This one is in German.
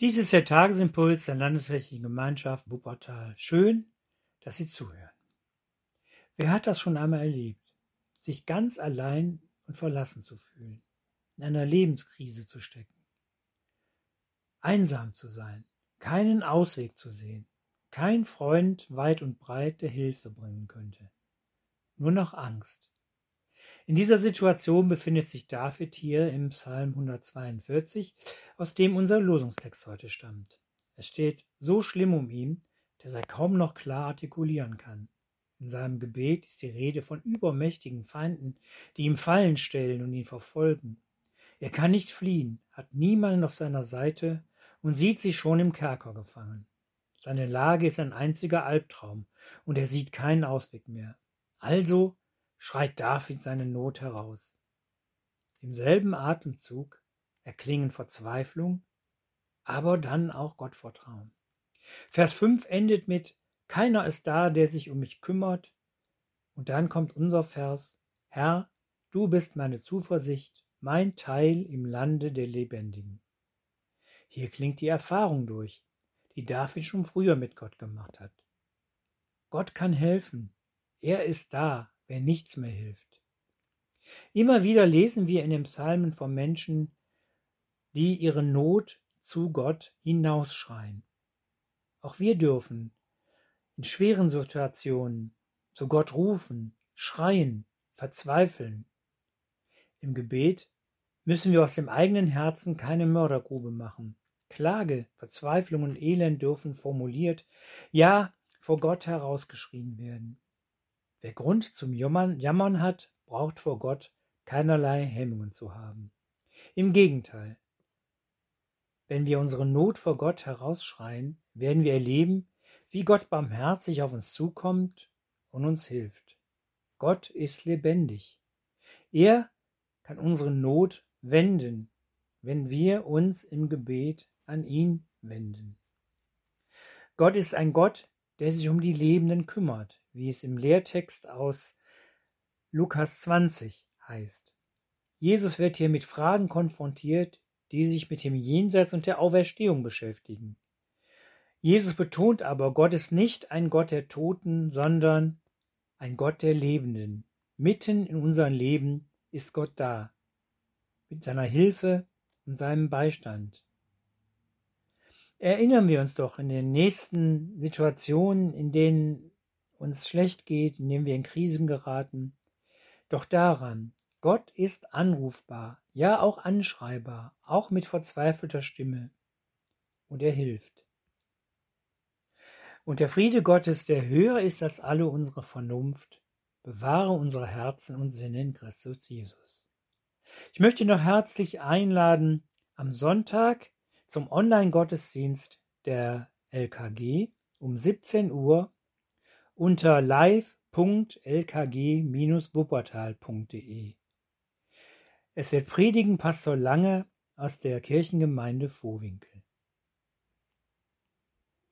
Dies ist der Tagesimpuls der Landesflächigen Gemeinschaft Wuppertal. Schön, dass Sie zuhören. Wer hat das schon einmal erlebt? Sich ganz allein und verlassen zu fühlen, in einer Lebenskrise zu stecken, einsam zu sein, keinen Ausweg zu sehen, kein Freund weit und breit der Hilfe bringen könnte. Nur noch Angst. In dieser Situation befindet sich David hier im Psalm 142, aus dem unser Losungstext heute stammt. Es steht so schlimm um ihn, dass er kaum noch klar artikulieren kann. In seinem Gebet ist die Rede von übermächtigen Feinden, die ihm Fallen stellen und ihn verfolgen. Er kann nicht fliehen, hat niemanden auf seiner Seite und sieht sich schon im Kerker gefangen. Seine Lage ist ein einziger Albtraum und er sieht keinen Ausweg mehr. Also schreit David seine Not heraus. Im selben Atemzug erklingen Verzweiflung, aber dann auch Gottvertrauen. Vers 5 endet mit Keiner ist da, der sich um mich kümmert. Und dann kommt unser Vers Herr, du bist meine Zuversicht, mein Teil im Lande der Lebendigen. Hier klingt die Erfahrung durch, die David schon früher mit Gott gemacht hat. Gott kann helfen. Er ist da, wenn nichts mehr hilft. Immer wieder lesen wir in den Psalmen von Menschen, die ihre Not zu Gott hinausschreien. Auch wir dürfen in schweren Situationen zu Gott rufen, schreien, verzweifeln. Im Gebet müssen wir aus dem eigenen Herzen keine Mördergrube machen. Klage, Verzweiflung und Elend dürfen formuliert, ja, vor Gott herausgeschrien werden. Wer Grund zum Jammern, hat, braucht vor Gott keinerlei Hemmungen zu haben. Im Gegenteil, wenn wir unsere Not vor Gott herausschreien, werden wir erleben, wie Gott barmherzig auf uns zukommt und uns hilft. Gott ist lebendig. Er kann unsere Not wenden, wenn wir uns im Gebet an ihn wenden. Gott ist ein Gott, der sich um die Lebenden kümmert, wie es im Lehrtext aus Lukas 20 heißt. Jesus wird hier mit Fragen konfrontiert, die sich mit dem Jenseits und der Auferstehung beschäftigen. Jesus betont aber, Gott ist nicht ein Gott der Toten, sondern ein Gott der Lebenden. Mitten in unserem Leben ist Gott da, mit seiner Hilfe und seinem Beistand. Erinnern wir uns doch in den nächsten Situationen, in denen uns schlecht geht, in denen wir in Krisen geraten, doch daran, Gott ist anrufbar, ja auch anschreibar, auch mit verzweifelter Stimme. Und er hilft. Und der Friede Gottes, der höher ist als alle unsere Vernunft, bewahre unsere Herzen und Sinne in Christus Jesus. Ich möchte noch herzlich einladen, am Sonntag zum Online-Gottesdienst der LKG um 17 Uhr unter live.lkg-wuppertal.de. Es wird predigen Pastor Lange aus der Kirchengemeinde Vohwinkel.